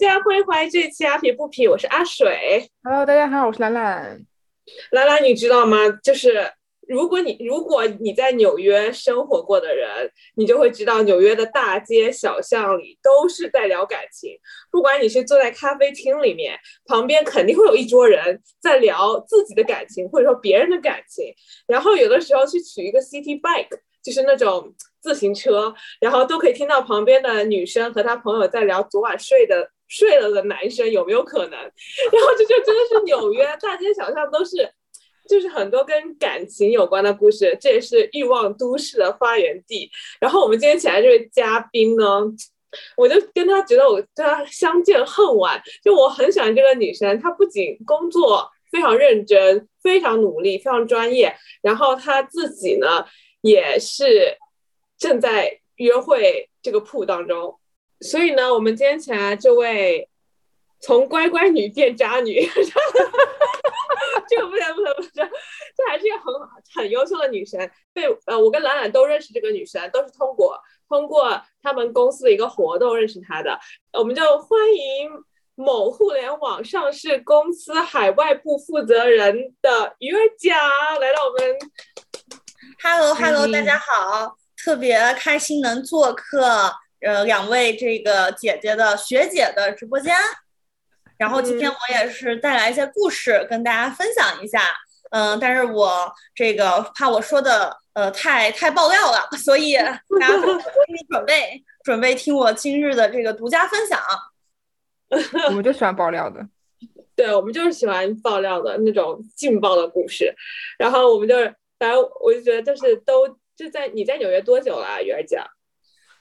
家，欢迎回来这一期阿皮不皮，我是阿水。Hello，大家好，我是兰兰。兰兰，你知道吗？就是如果你如果你在纽约生活过的人，你就会知道纽约的大街小巷里都是在聊感情。不管你是坐在咖啡厅里面，旁边肯定会有一桌人在聊自己的感情，或者说别人的感情。然后有的时候去取一个 city bike，就是那种自行车，然后都可以听到旁边的女生和她朋友在聊昨晚睡的睡了的男生有没有可能。然后这就真的是纽约大街小巷都是。就是很多跟感情有关的故事，这也是欲望都市的发源地。然后我们今天请来这位嘉宾呢，我就跟他觉得我跟他相见恨晚。就我很喜欢这个女生，她不仅工作非常认真、非常努力、非常专业，然后她自己呢也是正在约会这个铺当中。所以呢，我们今天请来这位从乖乖女变渣女。这个不能不能不能，这还是一个很很优秀的女神。对，呃，我跟兰兰都认识这个女神，都是通过通过他们公司的一个活动认识她的。我们就欢迎某互联网上市公司海外部负责人的鱼儿酱来到我们。Hello Hello，大家好，特别开心能做客呃两位这个姐姐的学姐的直播间。然后今天我也是带来一些故事跟大家分享一下，嗯、呃，但是我这个怕我说的呃太太爆料了，所以大家多给你准备准备听我今日的这个独家分享。我们就喜欢爆料的，对，我们就是喜欢爆料的那种劲爆的故事。然后我们就是，反正我就觉得就是都就在你在纽约多久了、啊，鱼儿酱？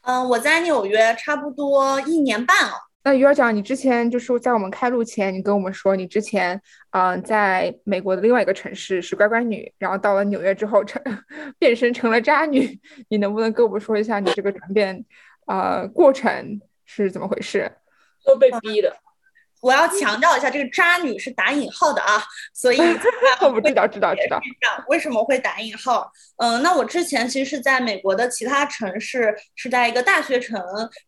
嗯、呃，我在纽约差不多一年半了。那鱼儿讲，你之前就是在我们开录前，你跟我们说你之前嗯、呃、在美国的另外一个城市是乖乖女，然后到了纽约之后成 变身成了渣女，你能不能跟我们说一下你这个转变呃过程是怎么回事？都被逼的。我要强调一下，这个渣女是打引号的啊，所以 我不知道知道知道为什么会打引号。嗯、呃，那我之前其实是在美国的其他城市，是在一个大学城，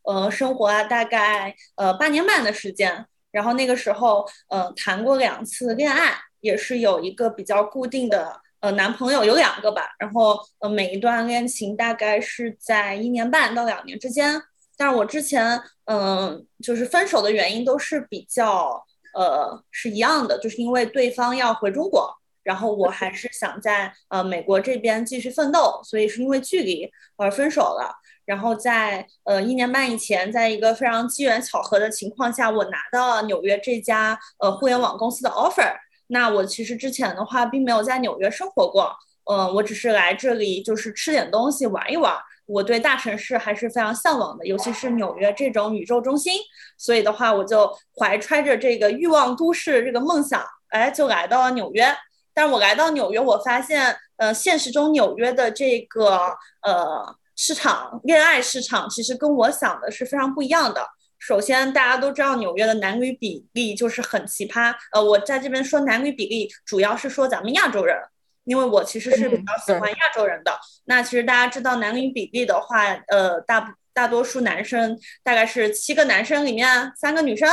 呃，生活啊，大概呃八年半的时间。然后那个时候，呃，谈过两次恋爱，也是有一个比较固定的呃男朋友，有两个吧。然后呃，每一段恋情大概是在一年半到两年之间。但是我之前，嗯、就是分手的原因都是比较，呃，是一样的，就是因为对方要回中国，然后我还是想在呃美国这边继续奋斗，所以是因为距离而分手了。然后在呃一年半以前，在一个非常机缘巧合的情况下，我拿到了纽约这家呃互联网公司的 offer。那我其实之前的话，并没有在纽约生活过，嗯、呃，我只是来这里就是吃点东西，玩一玩。我对大城市还是非常向往的，尤其是纽约这种宇宙中心。所以的话，我就怀揣着这个欲望都市这个梦想，哎，就来到了纽约。但我来到纽约，我发现，呃，现实中纽约的这个呃市场，恋爱市场，其实跟我想的是非常不一样的。首先，大家都知道纽约的男女比例就是很奇葩。呃，我在这边说男女比例，主要是说咱们亚洲人。因为我其实是比较喜欢亚洲人的，嗯、那其实大家知道男女比例的话，呃，大大多数男生大概是七个男生里面三个女生，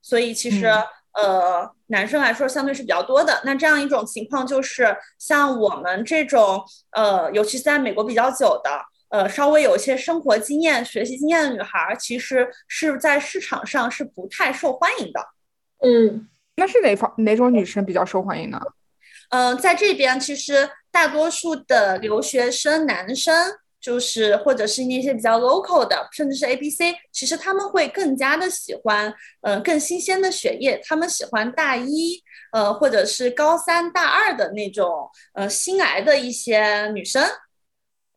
所以其实、嗯、呃男生来说相对是比较多的。那这样一种情况就是，像我们这种呃，尤其在美国比较久的，呃，稍微有一些生活经验、学习经验的女孩，其实是在市场上是不太受欢迎的。嗯，那是哪方哪种女生比较受欢迎呢？嗯、呃，在这边其实大多数的留学生男生，就是或者是那些比较 local 的，甚至是 A B C，其实他们会更加的喜欢，呃，更新鲜的血液，他们喜欢大一，呃，或者是高三、大二的那种，呃，新来的一些女生，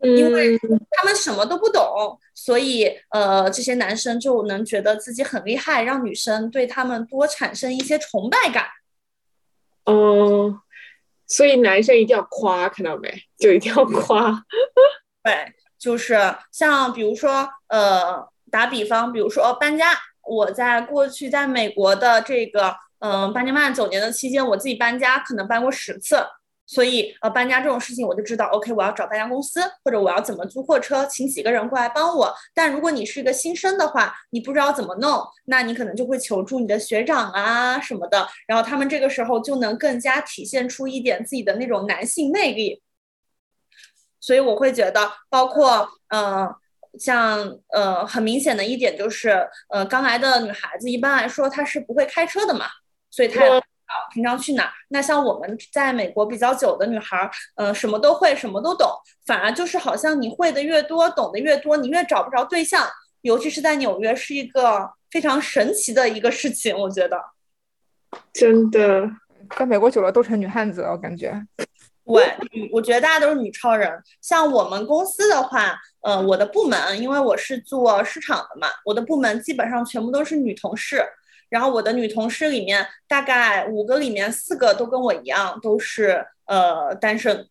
因为他们什么都不懂，所以呃，这些男生就能觉得自己很厉害，让女生对他们多产生一些崇拜感。哦。所以男生一定要夸，看到没？就一定要夸。对，就是像比如说，呃，打比方，比如说搬家，我在过去在美国的这个，嗯、呃，八年半九年的期间，我自己搬家可能搬过十次。所以呃，搬家这种事情我就知道，OK，我要找搬家公司，或者我要怎么租货车，请几个人过来帮我。但如果你是一个新生的话，你不知道怎么弄，那你可能就会求助你的学长啊什么的，然后他们这个时候就能更加体现出一点自己的那种男性魅力。所以我会觉得，包括嗯，像呃，很明显的一点就是，呃，刚来的女孩子一般来说她是不会开车的嘛，所以她。平常去哪儿？那像我们在美国比较久的女孩，嗯，什么都会，什么都懂，反而就是好像你会的越多，懂得越多，你越找不着对象。尤其是在纽约，是一个非常神奇的一个事情，我觉得。真的，在美国久了都成女汉子了，我感觉。对，我觉得大家都是女超人。像我们公司的话，呃，我的部门，因为我是做市场的嘛，我的部门基本上全部都是女同事。然后我的女同事里面，大概五个里面四个都跟我一样，都是呃单身。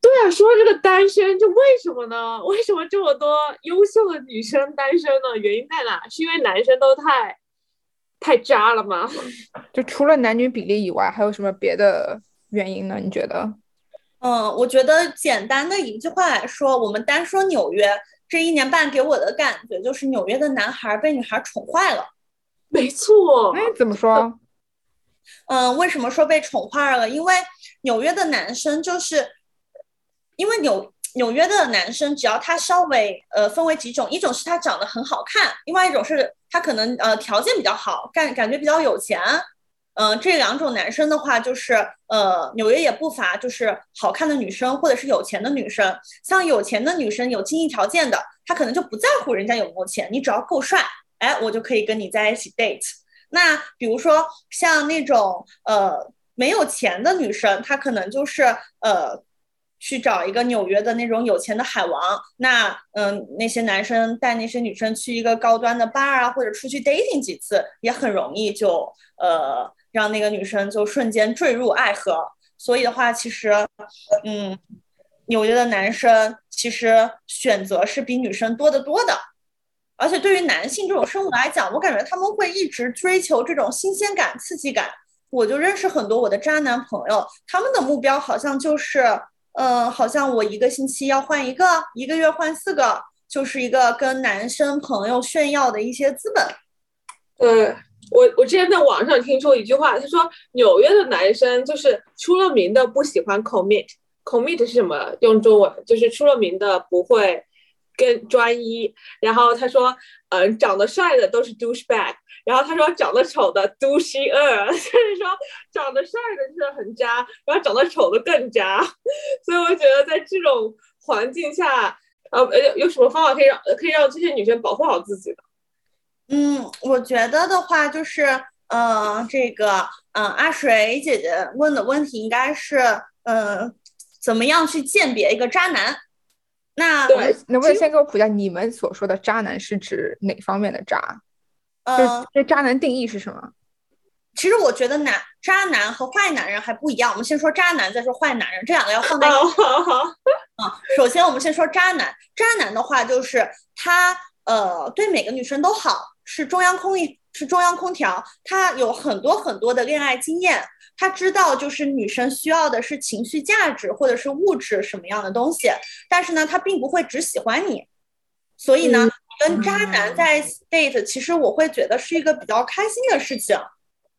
对啊，说这个单身，就为什么呢？为什么这么多优秀的女生单身呢？原因在哪？是因为男生都太太渣了吗？就除了男女比例以外，还有什么别的原因呢？你觉得？嗯，我觉得简单的一句话来说，我们单说纽约这一年半给我的感觉就是纽约的男孩被女孩宠坏了。没错，哎，怎么说？嗯，为什么说被宠坏了？因为纽约的男生就是，因为纽纽约的男生，只要他稍微呃分为几种，一种是他长得很好看，另外一种是他可能呃条件比较好，感感觉比较有钱。嗯，这两种男生的话，就是呃纽约也不乏就是好看的女生或者是有钱的女生。像有钱的女生有经济条件的，她可能就不在乎人家有没有钱，你只要够帅。哎，我就可以跟你在一起 date。那比如说像那种呃没有钱的女生，她可能就是呃去找一个纽约的那种有钱的海王。那嗯，那些男生带那些女生去一个高端的 bar 啊，或者出去 dating 几次，也很容易就呃让那个女生就瞬间坠入爱河。所以的话，其实嗯，纽约的男生其实选择是比女生多得多的。而且对于男性这种生物来讲，我感觉他们会一直追求这种新鲜感、刺激感。我就认识很多我的渣男朋友，他们的目标好像就是，嗯，好像我一个星期要换一个，一个月换四个，就是一个跟男生朋友炫耀的一些资本。呃，我我之前在网上听说一句话，他说纽约的男生就是出了名的不喜欢 commit，commit 是什么？用中文就是出了名的不会。更专一，然后他说，嗯，长得帅的都是 douchebag，然后他说长得丑的 douche 二，就是说长得帅的是很渣，然后长得丑的更渣，所以我觉得在这种环境下，呃，有有什么方法可以让可以让这些女生保护好自己的？嗯，我觉得的话就是，嗯，这个，嗯，阿水姐姐问的问题应该是，嗯，怎么样去鉴别一个渣男？那对，能不能先给我普一下你们所说的渣男是指哪方面的渣？呃，这渣男定义是什么？其实我觉得男渣男和坏男人还不一样。我们先说渣男，再说坏男人，这两个要放在一起。啊，首先我们先说渣男。渣男的话就是他呃对每个女生都好，是中央空一是中央空调，他有很多很多的恋爱经验。他知道，就是女生需要的是情绪价值或者是物质什么样的东西，但是呢，他并不会只喜欢你，所以呢，跟渣男在 date，其实我会觉得是一个比较开心的事情，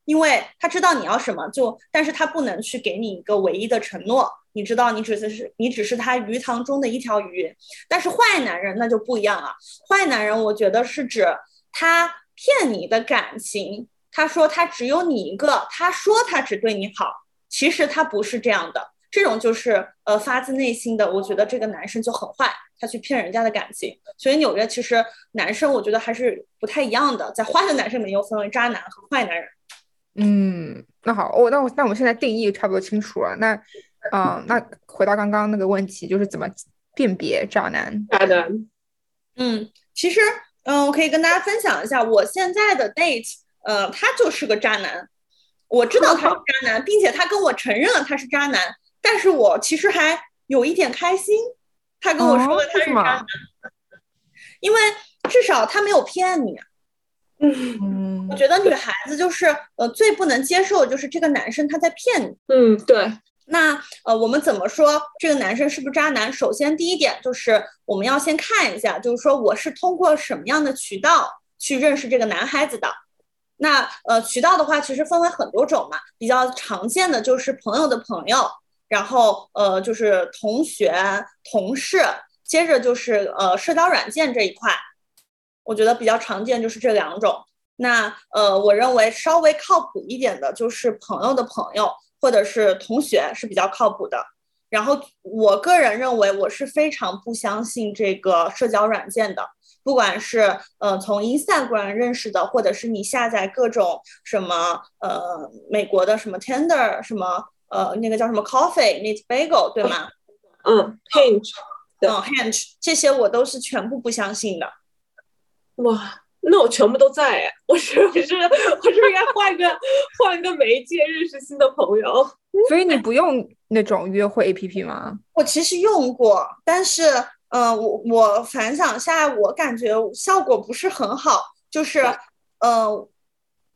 因为他知道你要什么，就但是他不能去给你一个唯一的承诺，你知道，你只是你只是他鱼塘中的一条鱼，但是坏男人那就不一样了，坏男人我觉得是指他骗你的感情。他说他只有你一个，他说他只对你好，其实他不是这样的，这种就是呃发自内心的，我觉得这个男生就很坏，他去骗人家的感情。所以纽约其实男生我觉得还是不太一样的，在坏的男生里面又分为渣男和坏男人。嗯，那好，我那我那我们现在定义差不多清楚了，那啊那回到刚刚那个问题，就是怎么辨别渣男？渣男，嗯，其实嗯我可以跟大家分享一下我现在的 date。呃，他就是个渣男，我知道他是渣男，并且他跟我承认了他是渣男，但是我其实还有一点开心，他跟我说了他是渣男，因为至少他没有骗你。嗯，我觉得女孩子就是呃最不能接受就是这个男生他在骗你。嗯，对，那呃，我们怎么说这个男生是不是渣男？首先第一点就是我们要先看一下，就是说我是通过什么样的渠道去认识这个男孩子的。那呃，渠道的话其实分为很多种嘛，比较常见的就是朋友的朋友，然后呃就是同学、同事，接着就是呃社交软件这一块，我觉得比较常见就是这两种。那呃，我认为稍微靠谱一点的就是朋友的朋友。或者是同学是比较靠谱的，然后我个人认为我是非常不相信这个社交软件的，不管是呃从 Instagram 认识的，或者是你下载各种什么呃美国的什么 Tender 什么呃那个叫什么 Coffee Meet Bagel 对吗？嗯，Hinge，嗯 Hinge 这些我都是全部不相信的。哇。那我全部都在，我是不是我是不是应该换个换个媒介认识新的朋友？所以你不用那种约会 A P P 吗？我其实用过，但是呃，我我反想下来，我感觉效果不是很好，就是呃。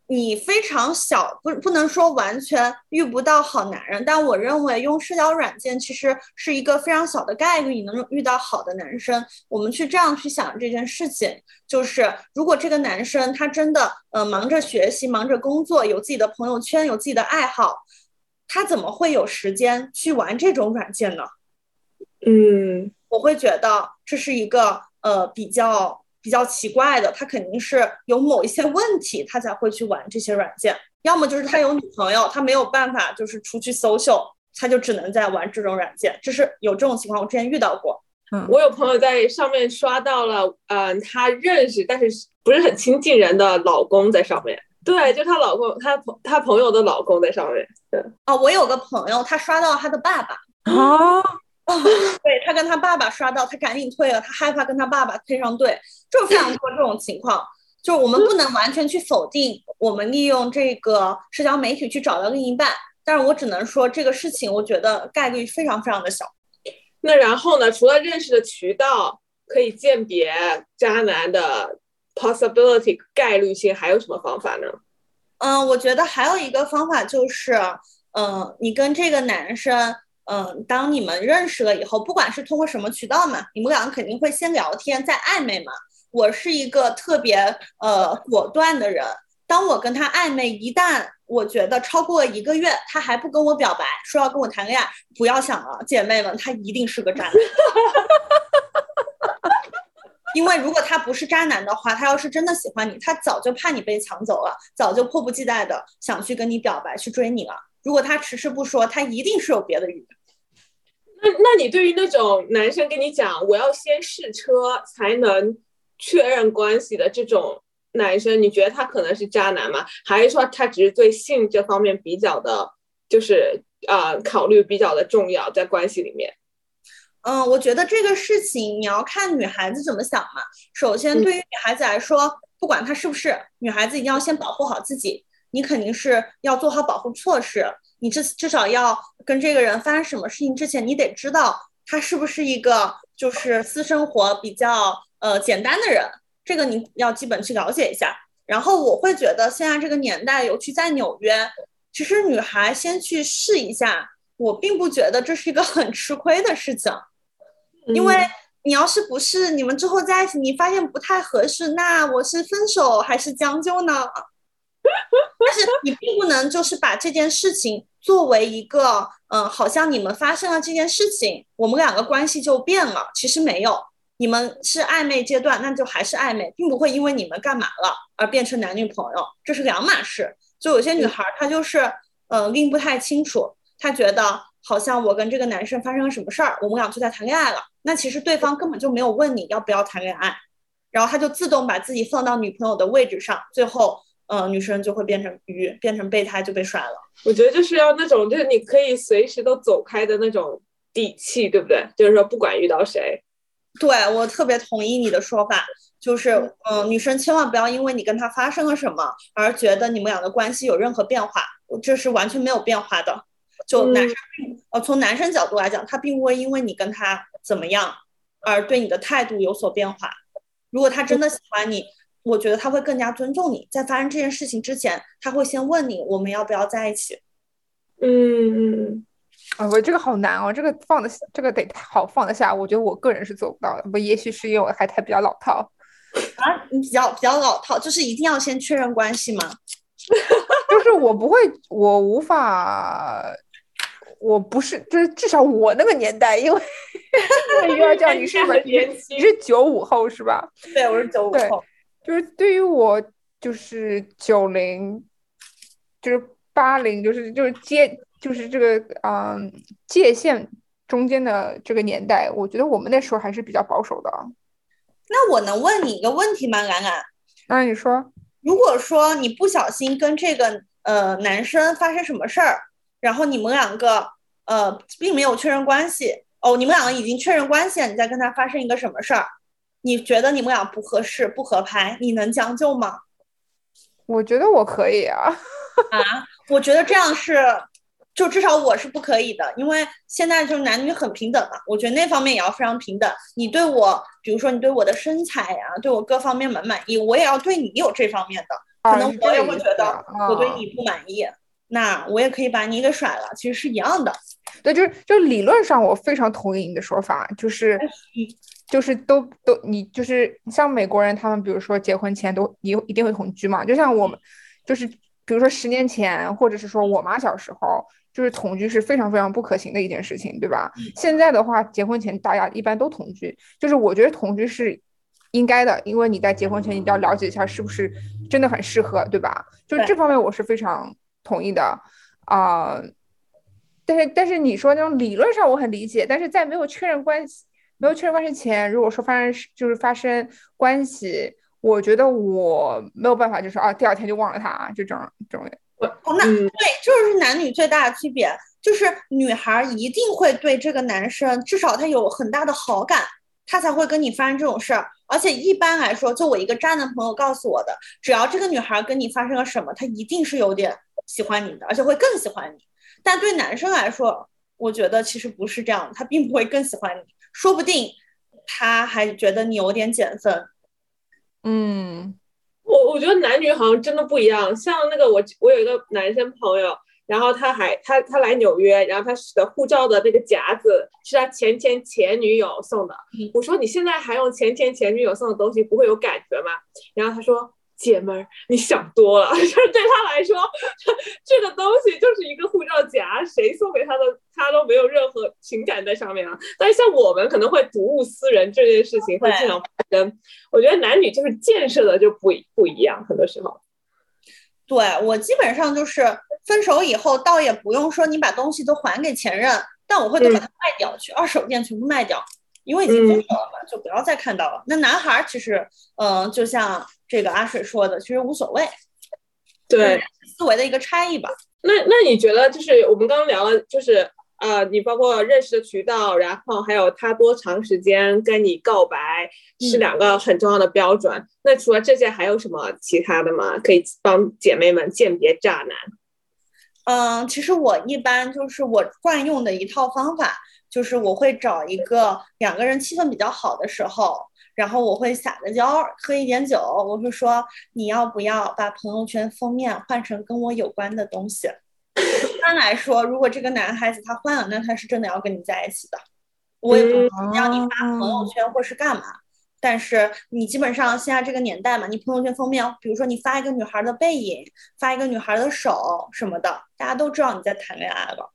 你非常小，不不能说完全遇不到好男人，但我认为用社交软件其实是一个非常小的概率，你能遇到好的男生。我们去这样去想这件事情，就是如果这个男生他真的呃忙着学习、忙着工作，有自己的朋友圈、有自己的爱好，他怎么会有时间去玩这种软件呢？嗯，我会觉得这是一个呃比较。比较奇怪的，他肯定是有某一些问题，他才会去玩这些软件。要么就是他有女朋友，他没有办法就是出去 social，他就只能在玩这种软件。就是有这种情况，我之前遇到过。嗯，我有朋友在上面刷到了，嗯，他认识但是不是很亲近人的老公在上面。对，就她老公，她朋她朋友的老公在上面。对，哦，我有个朋友，她刷到她的爸爸。啊。对他跟他爸爸刷到，他赶紧退了，他害怕跟他爸爸配上队，就非常多这种情况。就我们不能完全去否定我们利用这个社交媒体去找到另一半，但是我只能说这个事情，我觉得概率非常非常的小。那然后呢？除了认识的渠道可以鉴别渣男的 possibility 概率性，还有什么方法呢？嗯，我觉得还有一个方法就是，嗯，你跟这个男生。嗯，当你们认识了以后，不管是通过什么渠道嘛，你们两个肯定会先聊天，再暧昧嘛。我是一个特别呃果断的人，当我跟他暧昧，一旦我觉得超过一个月，他还不跟我表白，说要跟我谈恋爱，不要想了，姐妹们，他一定是个渣男。因为如果他不是渣男的话，他要是真的喜欢你，他早就怕你被抢走了，早就迫不及待的想去跟你表白，去追你了。如果他迟迟不说，他一定是有别的原因。那那你对于那种男生跟你讲我要先试车才能确认关系的这种男生，你觉得他可能是渣男吗？还是说他只是对性这方面比较的，就是呃考虑比较的重要在关系里面？嗯，我觉得这个事情你要看女孩子怎么想嘛。首先，对于女孩子来说，不管她是不是女孩子，一定要先保护好自己。你肯定是要做好保护措施，你至至少要跟这个人发生什么事情之前，你得知道他是不是一个就是私生活比较呃简单的人，这个你要基本去了解一下。然后我会觉得现在这个年代，尤其在纽约，其实女孩先去试一下，我并不觉得这是一个很吃亏的事情，因为你要是不是你们之后在一起，你发现不太合适，那我是分手还是将就呢？但是你并不能就是把这件事情作为一个，嗯，好像你们发生了这件事情，我们两个关系就变了。其实没有，你们是暧昧阶段，那就还是暧昧，并不会因为你们干嘛了而变成男女朋友，这是两码事。就有些女孩她就是，嗯，拎不太清楚，她觉得好像我跟这个男生发生了什么事儿，我们俩就在谈恋爱了。那其实对方根本就没有问你要不要谈恋爱，然后他就自动把自己放到女朋友的位置上，最后。嗯，女生就会变成鱼，变成备胎就被甩了。我觉得就是要那种，就是你可以随时都走开的那种底气，对不对？就是说不管遇到谁，对我特别同意你的说法。就是，嗯，女生千万不要因为你跟他发生了什么而觉得你们俩的关系有任何变化，这是完全没有变化的。就男生，呃，从男生角度来讲，他并不会因为你跟他怎么样而对你的态度有所变化。如果他真的喜欢你。我觉得他会更加尊重你，在发生这件事情之前，他会先问你我们要不要在一起。嗯，啊，我这个好难哦，这个放的这个得好放得下，我觉得我个人是做不到的。不，也许是因为我还太比较老套啊。你比较比较老套，就是一定要先确认关系吗？就是我不会，我无法，我不是，就是至少我那个年代，因为因为鱼儿酱，你是你是九五后是吧？对，我是九五后。就是对于我，就是九零，就是八零，就是就是接。就是这个嗯界限中间的这个年代，我觉得我们那时候还是比较保守的。那我能问你一个问题吗，兰兰？那你说，如果说你不小心跟这个呃男生发生什么事儿，然后你们两个呃并没有确认关系，哦，你们两个已经确认关系了，你再跟他发生一个什么事儿，你觉得你们俩不合适、不合拍，你能将就吗？我觉得我可以啊。啊，我觉得这样是。就至少我是不可以的，因为现在就是男女很平等嘛，我觉得那方面也要非常平等。你对我，比如说你对我的身材呀，对我各方面满满意，我也要对你有这方面的。可能我也会觉得我对你不满意，那我也可以把你给甩了，其实是一样的。对，就是就理论上我非常同意你的说法，就是就是都都你就是像美国人，他们比如说结婚前都一一定会同居嘛，就像我们就是比如说十年前，或者是说我妈小时候。就是同居是非常非常不可行的一件事情，对吧？现在的话，结婚前大家一般都同居，就是我觉得同居是应该的，因为你在结婚前你要了解一下是不是真的很适合，对吧？就是这方面我是非常同意的啊。但是但是你说那种理论上我很理解，但是在没有确认关系、没有确认关系前，如果说发生就是发生关系，我觉得我没有办法，就是啊第二天就忘了他就这种这种。哦，那对，就是男女最大的区别，就是女孩一定会对这个男生，至少他有很大的好感，他才会跟你发生这种事儿。而且一般来说，就我一个渣男朋友告诉我的，只要这个女孩跟你发生了什么，她一定是有点喜欢你的，而且会更喜欢你。但对男生来说，我觉得其实不是这样，他并不会更喜欢你，说不定他还觉得你有点减分。嗯。我我觉得男女好像真的不一样，像那个我我有一个男生朋友，然后他还他他来纽约，然后他的护照的那个夹子是他前前前女友送的。我说你现在还用前前前女友送的东西，不会有感觉吗？然后他说。姐们儿，你想多了，就是对他来说，这个东西就是一个护照夹，谁送给他的，他都没有任何情感在上面啊。但是像我们可能会睹物思人这件事情会经常发生。我觉得男女就是建设的就不不一样，很多时候。对我基本上就是分手以后，倒也不用说你把东西都还给前任，但我会都把它卖掉，去二手店全部卖掉。因为已经分手了嘛，就不要再看到了。那男孩其实，嗯，就像这个阿水说的，其实无所谓，对思维的一个差异吧。那那你觉得，就是我们刚刚聊了，就是呃，你包括认识的渠道，然后还有他多长时间跟你告白，是两个很重要的标准。那除了这些，还有什么其他的吗？可以帮姐妹们鉴别渣男？嗯，其实我一般就是我惯用的一套方法。就是我会找一个两个人气氛比较好的时候，然后我会撒个娇，喝一点酒，我会说你要不要把朋友圈封面换成跟我有关的东西？一般来说，如果这个男孩子他换了，那他是真的要跟你在一起的。我也不要你发朋友圈或是干嘛，但是你基本上现在这个年代嘛，你朋友圈封面，比如说你发一个女孩的背影，发一个女孩的手什么的，大家都知道你在谈恋爱了。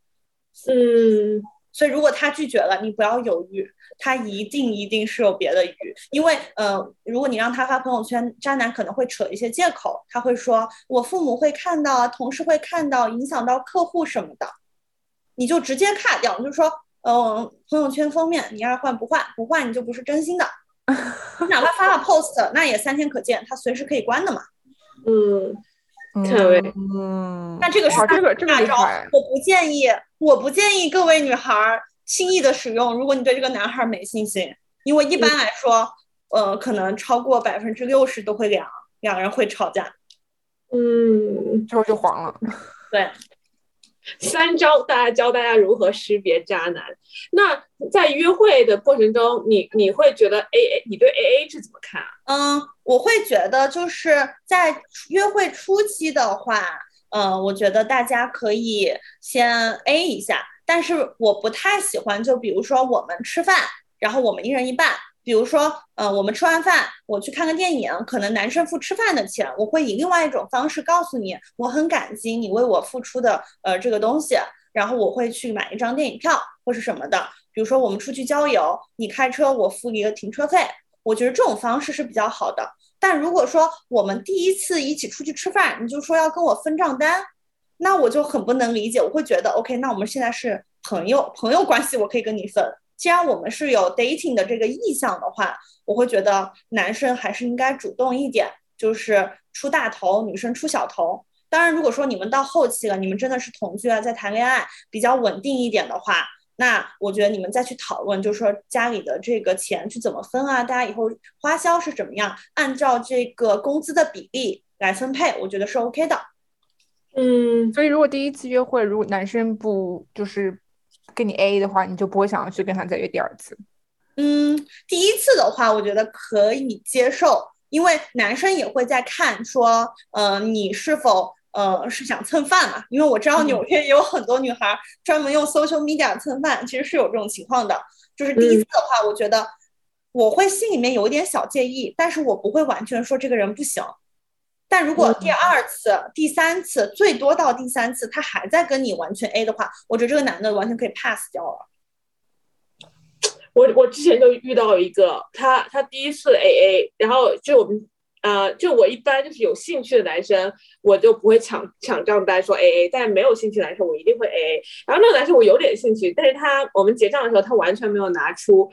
嗯。所以，如果他拒绝了，你不要犹豫，他一定一定是有别的鱼。因为，呃，如果你让他发朋友圈，渣男可能会扯一些借口，他会说我父母会看到，同事会看到，影响到客户什么的，你就直接卡掉，就说，嗯，朋友圈封面你爱换不换，不换你就不是真心的。你哪怕发了 post，那也三天可见，他随时可以关的嘛。嗯。嗯，那这个是这个这个招，我不建议，我不建议各位女孩轻易的使用。如果你对这个男孩没信心，因为一般来说，呃，可能超过百分之六十都会凉，两人会吵架。嗯，之后就黄了。对。三招，大家教大家如何识别渣男。那在约会的过程中，你你会觉得 A A，你对 A A 是怎么看啊？嗯，我会觉得就是在约会初期的话，嗯，我觉得大家可以先 A 一下，但是我不太喜欢，就比如说我们吃饭，然后我们一人一半。比如说，呃，我们吃完饭，我去看个电影，可能男生付吃饭的钱，我会以另外一种方式告诉你，我很感激你为我付出的呃这个东西，然后我会去买一张电影票或是什么的。比如说我们出去郊游，你开车，我付一个停车费，我觉得这种方式是比较好的。但如果说我们第一次一起出去吃饭，你就说要跟我分账单，那我就很不能理解，我会觉得 OK，那我们现在是朋友，朋友关系我可以跟你分。既然我们是有 dating 的这个意向的话，我会觉得男生还是应该主动一点，就是出大头，女生出小头。当然，如果说你们到后期了，你们真的是同居了，在谈恋爱比较稳定一点的话，那我觉得你们再去讨论，就是说家里的这个钱去怎么分啊，大家以后花销是怎么样，按照这个工资的比例来分配，我觉得是 OK 的。嗯，所以如果第一次约会，如果男生不就是。跟你 A 的话，你就不会想要去跟他再约第二次。嗯，第一次的话，我觉得可以接受，因为男生也会在看说，呃，你是否呃是想蹭饭嘛？因为我知道纽约也有很多女孩专门用 social media 蹭饭，其实是有这种情况的。就是第一次的话，我觉得我会心里面有一点小介意，但是我不会完全说这个人不行。但如果第二次、第三次，最多到第三次，他还在跟你完全 A 的话，我觉得这个男的完全可以 pass 掉了。我我之前就遇到一个，他他第一次 AA，然后就我们呃，就我一般就是有兴趣的男生，我就不会抢抢账单说 AA，但没有兴趣的男生我一定会 AA。然后那个男生我有点兴趣，但是他我们结账的时候他完全没有拿出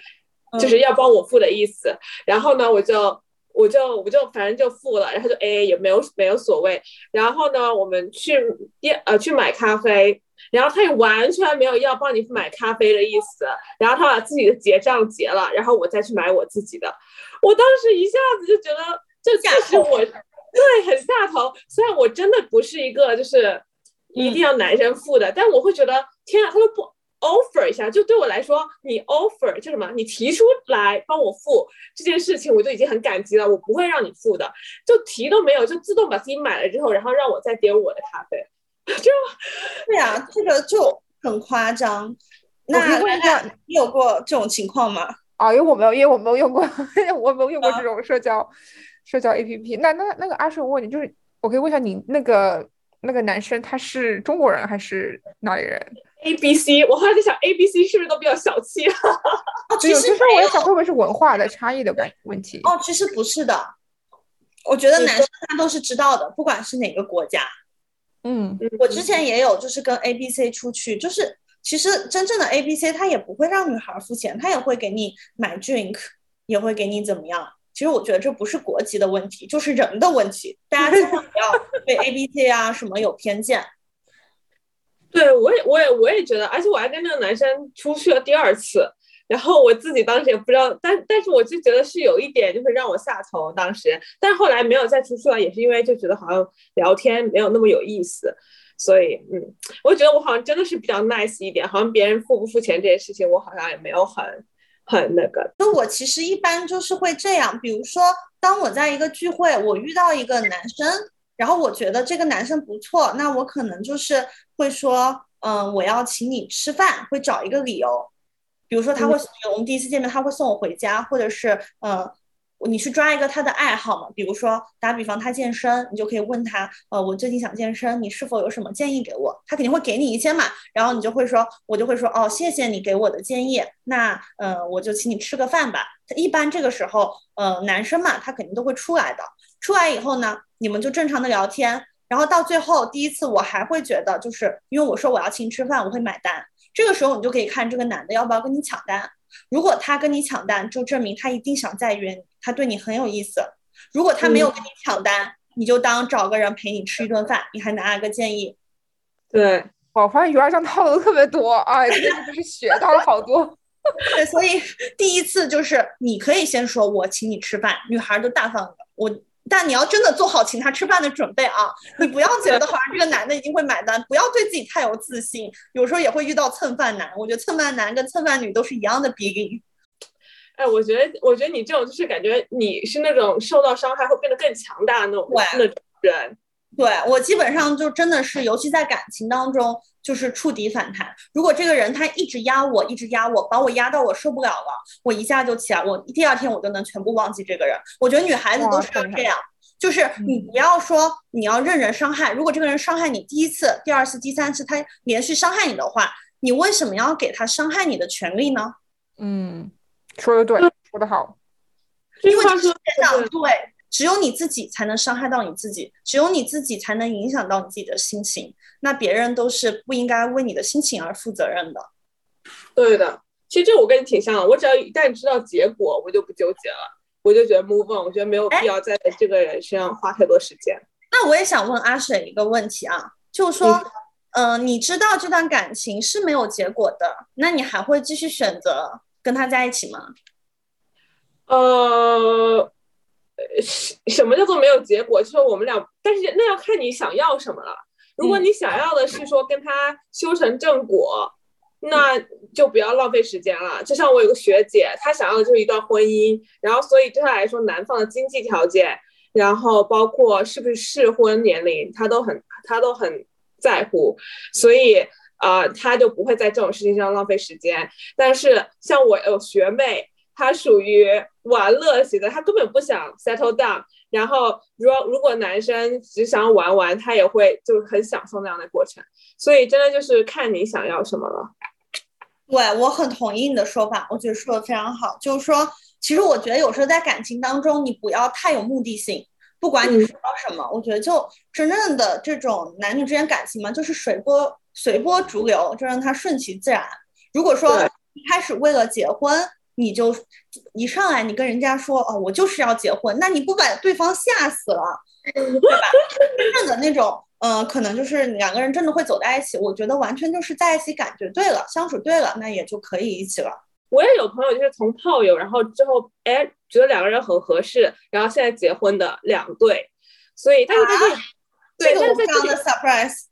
就是要帮我付的意思，然后呢我就。我就我就反正就付了，然后就 A A 也没有没有所谓。然后呢，我们去店呃去买咖啡，然后他也完全没有要帮你买咖啡的意思。然后他把自己的结账结了，然后我再去买我自己的。我当时一下子就觉得，这其实我对很下头。虽然我真的不是一个就是一定要男生付的，但我会觉得天啊，他都不。Offer 一下，就对我来说，你 offer 就什么，你提出来帮我付这件事情，我就已经很感激了。我不会让你付的，就提都没有，就自动把自己买了之后，然后让我再点我的咖啡，就对呀，这个就很夸张。那你有过这种情况吗？啊，因为我没有，因为我没有用过，我没有用过这种社交社交 APP。那那那个阿顺，我问你，就是我可以问一下你，那个那个男生他是中国人还是哪里人？A B C，我后来在想，A B C 是不是都比较小气？哦，其实我在想会不会是文化的差异的关问题？哦，其实不是的，我觉得男生他都是知道的，不管是哪个国家。嗯，我之前也有就是跟 A B C 出去，就是其实真正的 A B C 他也不会让女孩付钱，他也会给你买 drink，也会给你怎么样。其实我觉得这不是国籍的问题，就是人的问题。大家千万不要 对 A B C 啊什么有偏见。对，我也，我也，我也觉得，而且我还跟那个男生出去了第二次，然后我自己当时也不知道，但但是我就觉得是有一点，就是让我下头当时，但后来没有再出去了，也是因为就觉得好像聊天没有那么有意思，所以，嗯，我觉得我好像真的是比较 nice 一点，好像别人付不付钱这件事情，我好像也没有很很那个。那我其实一般就是会这样，比如说，当我在一个聚会，我遇到一个男生。然后我觉得这个男生不错，那我可能就是会说，嗯，我要请你吃饭，会找一个理由，比如说他会，我们第一次见面他会送我回家，或者是，嗯，你去抓一个他的爱好嘛，比如说打比方他健身，你就可以问他，呃，我最近想健身，你是否有什么建议给我？他肯定会给你一些嘛，然后你就会说，我就会说，哦，谢谢你给我的建议，那，嗯，我就请你吃个饭吧。他一般这个时候，呃，男生嘛，他肯定都会出来的。出来以后呢，你们就正常的聊天，然后到最后第一次，我还会觉得，就是因为我说我要请你吃饭，我会买单。这个时候你就可以看这个男的要不要跟你抢单。如果他跟你抢单，就证明他一定想再约你，他对你很有意思。如果他没有跟你抢单，你就当找个人陪你吃一顿饭，你还拿了个建议。对，我发现鱼儿上套路特别多，哎，真的是学到了好多。对，所以第一次就是你可以先说我请你吃饭，女孩就大方的我。但你要真的做好请他吃饭的准备啊！你不要觉得好像这个男的一定会买单，不要对自己太有自信。有时候也会遇到蹭饭男，我觉得蹭饭男跟蹭饭女都是一样的比例。哎，我觉得，我觉得你这种就是感觉你是那种受到伤害会变得更强大的那种那种人。对我基本上就真的是，尤其在感情当中，就是触底反弹。如果这个人他一直压我，一直压我，把我压到我受不了了，我一下就起来，我第二天我就能全部忘记这个人。我觉得女孩子都是要这样，就是你不要说你要任人伤害。如果这个人伤害你第一次、第二次、第三次，他连续伤害你的话，你为什么要给他伤害你的权利呢？嗯，说的对，说的好。因为这世界上对。只有你自己才能伤害到你自己，只有你自己才能影响到你自己的心情。那别人都是不应该为你的心情而负责任的。对的，其实这我跟你挺像的。我只要一旦知道结果，我就不纠结了，我就觉得 move on。我觉得没有必要在这个人身上花太多时间。那我也想问阿水一个问题啊，就是说，嗯，你知道这段感情是没有结果的，那你还会继续选择跟他在一起吗？呃。呃，什什么叫做没有结果？就是我们俩，但是那要看你想要什么了。如果你想要的是说跟他修成正果，那就不要浪费时间了。就像我有个学姐，她想要的就是一段婚姻，然后所以对她来说，男方的经济条件，然后包括是不是适婚年龄，她都很她都很在乎，所以啊，她就不会在这种事情上浪费时间。但是像我有学妹。她属于玩乐型的，他根本不想 settle down。然后，如果如果男生只想玩玩，他也会就很享受那样的过程。所以，真的就是看你想要什么了。对，我很同意你的说法，我觉得说的非常好。就是说，其实我觉得有时候在感情当中，你不要太有目的性。不管你说到什么，我觉得就真正的这种男女之间感情嘛，就是水波随波逐流，就让它顺其自然。如果说一开始为了结婚，你就一上来，你跟人家说哦，我就是要结婚，那你不把对方吓死了，对吧？真正的那种，呃，可能就是两个人真的会走在一起。我觉得完全就是在一起，感觉对了，相处对了，那也就可以一起了。我也有朋友就是从炮友，然后之后哎觉得两个人很合适，然后现在结婚的两对。所以但是在这，对，但是在这的 surprise，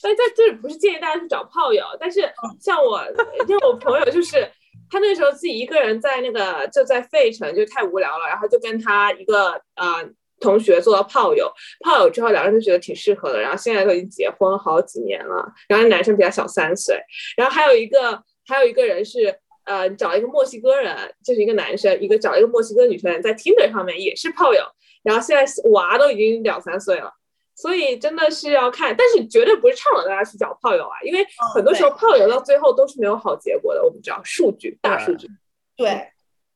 但在这里不是建议大家去找炮友，但是像我，因为我朋友就是。他那时候自己一个人在那个就在费城，就太无聊了，然后就跟他一个呃同学做了炮友，炮友之后两个人就觉得挺适合的，然后现在都已经结婚好几年了，然后男生比他小三岁，然后还有一个还有一个人是呃找一个墨西哥人，就是一个男生，一个找一个墨西哥女生在 Tinder 上面也是炮友，然后现在娃都已经两三岁了。所以真的是要看，但是绝对不是倡导大家去找炮友啊，因为很多时候炮友到最后都是没有好结果的。我们知道数据，大数据。对，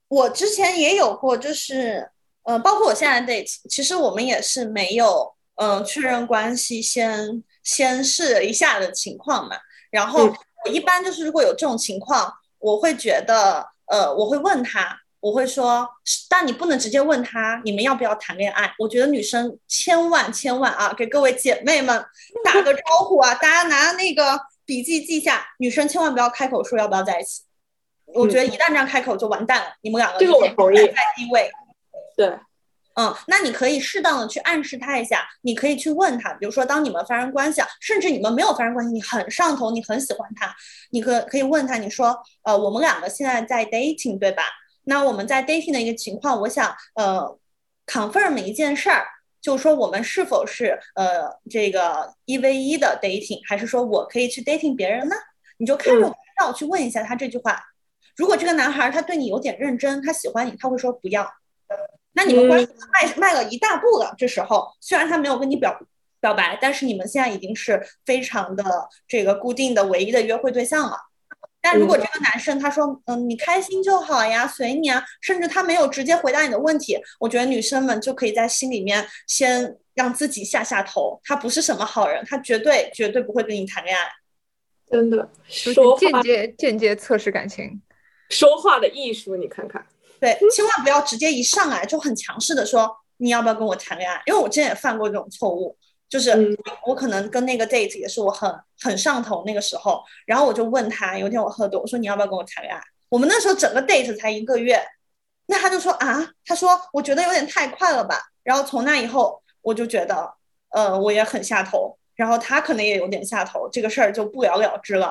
我之前也有过，就是呃，包括我现在 date，其实我们也是没有嗯确认关系，先先试一下的情况嘛。然后我一般就是如果有这种情况，我会觉得呃，我会问他。我会说，但你不能直接问他你们要不要谈恋爱。我觉得女生千万千万啊，给各位姐妹们打个招呼啊，大家拿那个笔记记下，女生千万不要开口说要不要在一起。我觉得一旦这样开口就完蛋了，你们两个这个我同意。在低位，对，嗯，那你可以适当的去暗示他一下，你可以去问他，比如说当你们发生关系啊，甚至你们没有发生关系，你很上头，你很喜欢他，你可可以问他，你说，呃，我们两个现在在 dating，对吧？那我们在 dating 的一个情况，我想呃 confirm 一件事儿，就是说我们是否是呃这个一 v 一的 dating，还是说我可以去 dating 别人呢？你就看着我道去问一下他这句话。如果这个男孩他对你有点认真，他喜欢你，他会说不要。那你们关系迈迈了一大步了。这时候虽然他没有跟你表表白，但是你们现在已经是非常的这个固定的唯一的约会对象了。但如果这个男生他说，嗯，你开心就好呀，随你啊，甚至他没有直接回答你的问题，我觉得女生们就可以在心里面先让自己下下头，他不是什么好人，他绝对绝对不会跟你谈恋爱。真的，说话间接间接测试感情，说话的艺术，你看看。对，千万不要直接一上来就很强势的说你要不要跟我谈恋爱，因为我之前也犯过这种错误。就是我可能跟那个 date 也是我很很上头那个时候，然后我就问他，有一天我喝多，我说你要不要跟我谈恋爱？我们那时候整个 date 才一个月，那他就说啊，他说我觉得有点太快了吧。然后从那以后，我就觉得，呃，我也很下头，然后他可能也有点下头，这个事儿就不了了之了。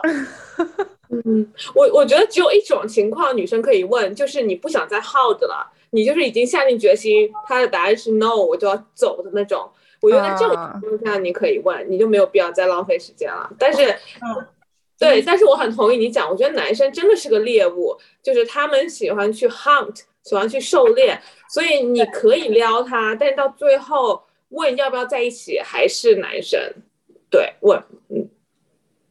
嗯，我我觉得只有一种情况女生可以问，就是你不想再耗着了，你就是已经下定决心，他的答案是 no，我就要走的那种。我觉得这种情况下你可以问，你就没有必要再浪费时间了。但是，嗯，对，但是我很同意你讲，我觉得男生真的是个猎物，就是他们喜欢去 hunt，喜欢去狩猎，所以你可以撩他，但是到最后问要不要在一起，还是男生对问，嗯，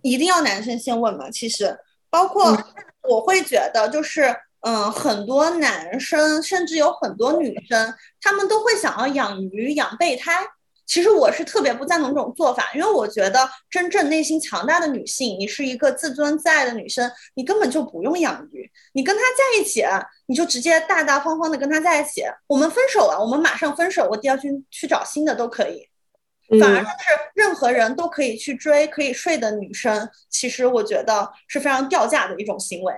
一定要男生先问嘛。其实，包括我会觉得就是。嗯，很多男生甚至有很多女生，他们都会想要养鱼、养备胎。其实我是特别不赞同这种做法，因为我觉得真正内心强大的女性，你是一个自尊自爱的女生，你根本就不用养鱼。你跟他在一起，你就直接大大方方的跟他在一起。我们分手了，我们马上分手，我第二天去找新的都可以。反而就是任何人都可以去追、可以睡的女生，其实我觉得是非常掉价的一种行为。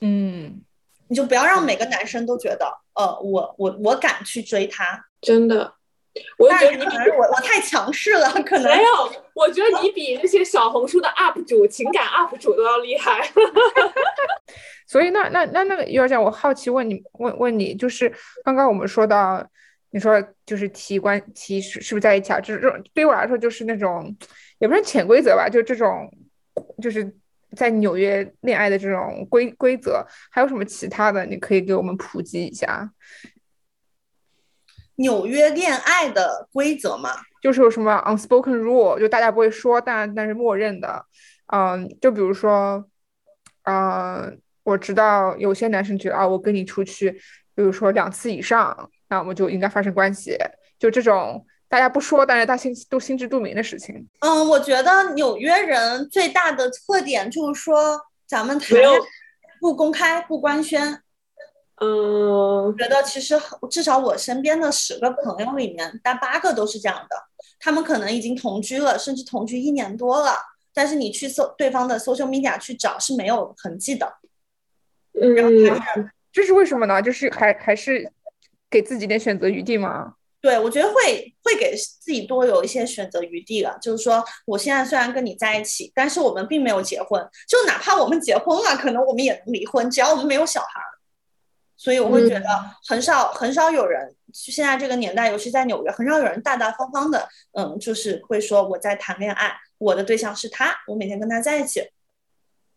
嗯。你就不要让每个男生都觉得，呃，我我我敢去追她，真的。我觉得你比我我太强势了，可能没有。我觉得你比那些小红书的 UP 主、情感 UP 主都要厉害。所以那那那那个幼儿讲，我好奇问你问问你，就是刚刚我们说到，你说就是提关提是是不是在一起啊？就是这种对于我来说就是那种也不是潜规则吧，就这种就是。在纽约恋爱的这种规规则，还有什么其他的？你可以给我们普及一下。纽约恋爱的规则嘛，就是有什么 unspoken rule，就大家不会说，但但是默认的。嗯，就比如说，嗯，我知道有些男生觉得啊，我跟你出去，比如说两次以上，那我们就应该发生关系，就这种。大家不说，但是他心都心知肚明的事情。嗯，我觉得纽约人最大的特点就是说，咱们谈不公开、不官宣。嗯，觉得其实至少我身边的十个朋友里面，大八个都是这样的。他们可能已经同居了，甚至同居一年多了，但是你去搜对方的 social media 去找是没有痕迹的。嗯，这是为什么呢？就是还还是给自己点选择余地吗？对，我觉得会会给自己多有一些选择余地了。就是说，我现在虽然跟你在一起，但是我们并没有结婚。就哪怕我们结婚了，可能我们也能离婚，只要我们没有小孩。所以我会觉得很少很少有人，现在这个年代，尤其在纽约，很少有人大大方方的，嗯，就是会说我在谈恋爱，我的对象是他，我每天跟他在一起。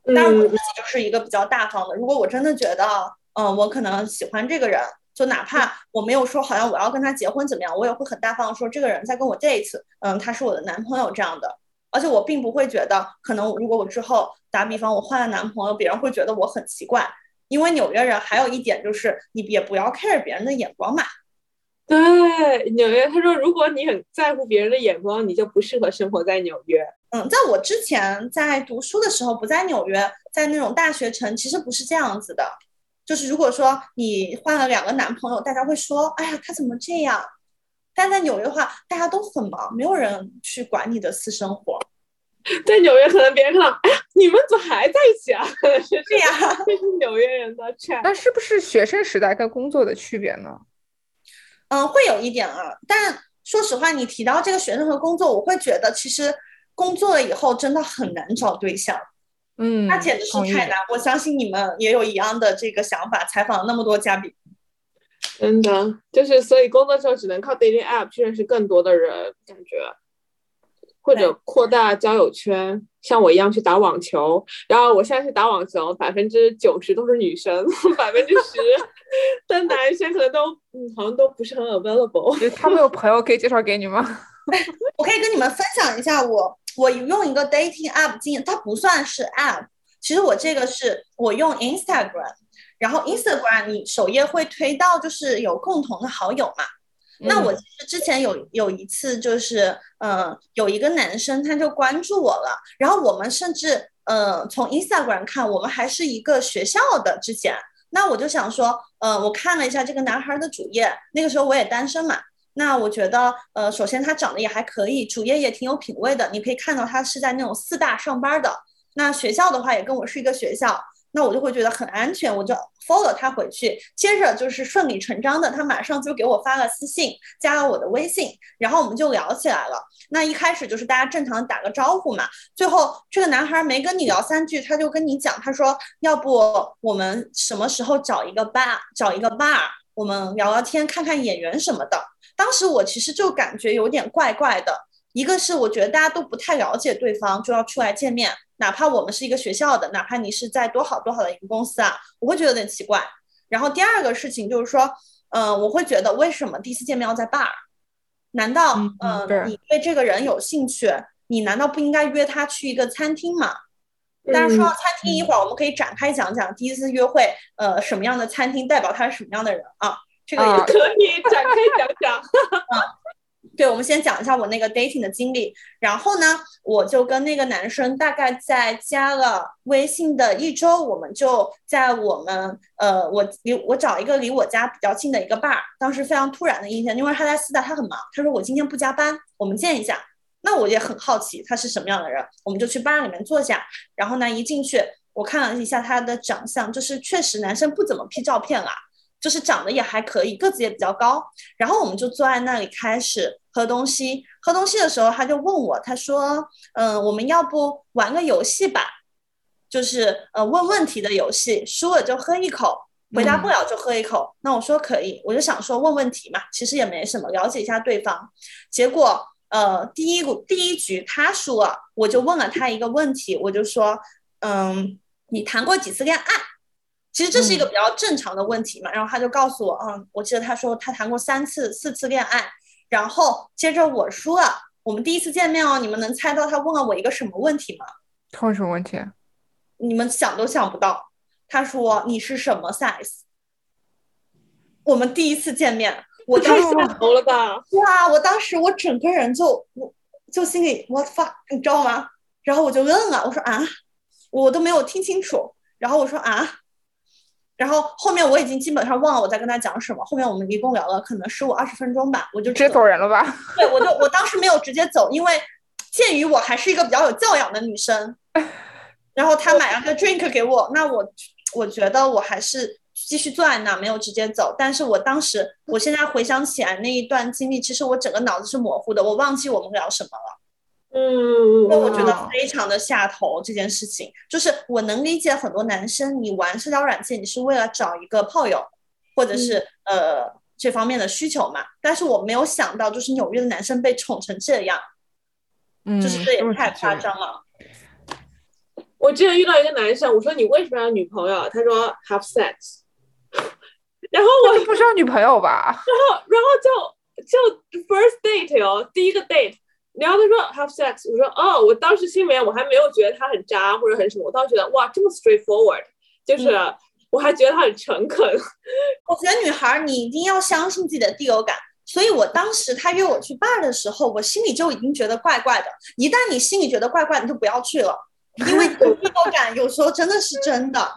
当然，我自己就是一个比较大方的。如果我真的觉得，嗯，我可能喜欢这个人。就哪怕我没有说好像我要跟他结婚怎么样，我也会很大方说这个人在跟我 date，嗯，他是我的男朋友这样的。而且我并不会觉得，可能如果我之后打比方我换了男朋友，别人会觉得我很奇怪。因为纽约人还有一点就是，你也不要 care 别人的眼光嘛。对，纽约他说，如果你很在乎别人的眼光，你就不适合生活在纽约。嗯，在我之前在读书的时候，不在纽约，在那种大学城，其实不是这样子的。就是如果说你换了两个男朋友，大家会说，哎呀，他怎么这样？但在纽约的话，大家都很忙，没有人去管你的私生活。在纽约，可能别人看到，哎呀，你们怎么还在一起啊？是这样，这是纽约人的 chat。那是不是学生时代跟工作的区别呢？嗯，会有一点啊。但说实话，你提到这个学生和工作，我会觉得其实工作了以后真的很难找对象。嗯，那简直是太难。我相信你们也有一样的这个想法。采访那么多嘉宾，真的就是所以工作之后只能靠 dating app 去认识更多的人，感觉或者扩大交友圈，像我一样去打网球。然后我现在去打网球，百分之九十都是女生，百分之十的男生可能都嗯好像都不是很 available。他们有朋友可以介绍给你吗？我可以跟你们分享一下我。我用一个 dating app 经验，它不算是 app。其实我这个是我用 Instagram，然后 Instagram 你首页会推到就是有共同的好友嘛。那我其实之前有有一次就是，呃，有一个男生他就关注我了，然后我们甚至，呃，从 Instagram 看我们还是一个学校的之前。那我就想说，呃，我看了一下这个男孩的主页，那个时候我也单身嘛。那我觉得，呃，首先他长得也还可以，主页也挺有品位的。你可以看到他是在那种四大上班的。那学校的话也跟我是一个学校，那我就会觉得很安全，我就 follow 他回去。接着就是顺理成章的，他马上就给我发了私信，加了我的微信，然后我们就聊起来了。那一开始就是大家正常打个招呼嘛，最后这个男孩没跟你聊三句，他就跟你讲，他说要不我们什么时候找一个 bar，找一个 bar，我们聊聊天，看看演员什么的。当时我其实就感觉有点怪怪的，一个是我觉得大家都不太了解对方，就要出来见面，哪怕我们是一个学校的，哪怕你是在多好多好的一个公司啊，我会觉得有点奇怪。然后第二个事情就是说，嗯，我会觉得为什么第一次见面要在 bar？难道嗯你对这个人有兴趣，你难道不应该约他去一个餐厅吗？但是说到餐厅，一会儿我们可以展开讲讲第一次约会，呃，什么样的餐厅代表他是什么样的人啊？这个也可以展开讲讲。啊，对，我们先讲一下我那个 dating 的经历。然后呢，我就跟那个男生大概在加了微信的一周，我们就在我们呃，我离我找一个离我家比较近的一个 bar。当时非常突然的一天，因为他在四大，他很忙，他说我今天不加班，我们见一下。那我也很好奇他是什么样的人，我们就去 bar 里面坐下。然后呢，一进去我看了一下他的长相，就是确实男生不怎么 P 照片啊。就是长得也还可以，个子也比较高。然后我们就坐在那里开始喝东西。喝东西的时候，他就问我，他说：“嗯，我们要不玩个游戏吧？就是呃问问题的游戏，输了就喝一口，回答不了就喝一口。”那我说可以，我就想说问问题嘛，其实也没什么，了解一下对方。结果呃第一股第一局他输了，我就问了他一个问题，我就说：“嗯，你谈过几次恋爱？”其实这是一个比较正常的问题嘛，然后他就告诉我，嗯，我记得他说他谈过三次、四次恋爱，然后接着我说了，我们第一次见面哦，你们能猜到他问了我一个什么问题吗？他问什么问题？你们想都想不到，他说你是什么 size？我们第一次见面，我太下头了吧？哇，我当时我整个人就我就心里 what fuck，你知道吗？然后我就问了，我说啊，我都没有听清楚，然后我说啊。然后后面我已经基本上忘了我在跟他讲什么。后面我们一共聊了可能十五二十分钟吧，我就直接走人了吧？对，我就我当时没有直接走，因为鉴于我还是一个比较有教养的女生，然后他买了个 drink 给我，那我我觉得我还是继续坐在那，没有直接走。但是我当时，我现在回想起来那一段经历，其实我整个脑子是模糊的，我忘记我们聊什么了。嗯，那我觉得非常的下头这件事情，就是我能理解很多男生，你玩社交软件，你是为了找一个炮友，或者是呃这方面的需求嘛。但是我没有想到，就是纽约的男生被宠成这样，嗯就是这也太夸张了。我之前遇到一个男生，我说你为什么要女朋友？他说 have sex。然后我不需要女朋友吧？然后然后就就 first date 哟，第一个 date。然后他说 have sex，我说哦，我当时心里面我还没有觉得他很渣或者很什么，我当时觉得哇这么 straightforward，就是我还觉得他很诚恳。我觉得女孩你一定要相信自己的第六感，所以我当时他约我去 bar 的时候，我心里就已经觉得怪怪的。一旦你心里觉得怪怪，你就不要去了，因为 第六感有时候真的是真的。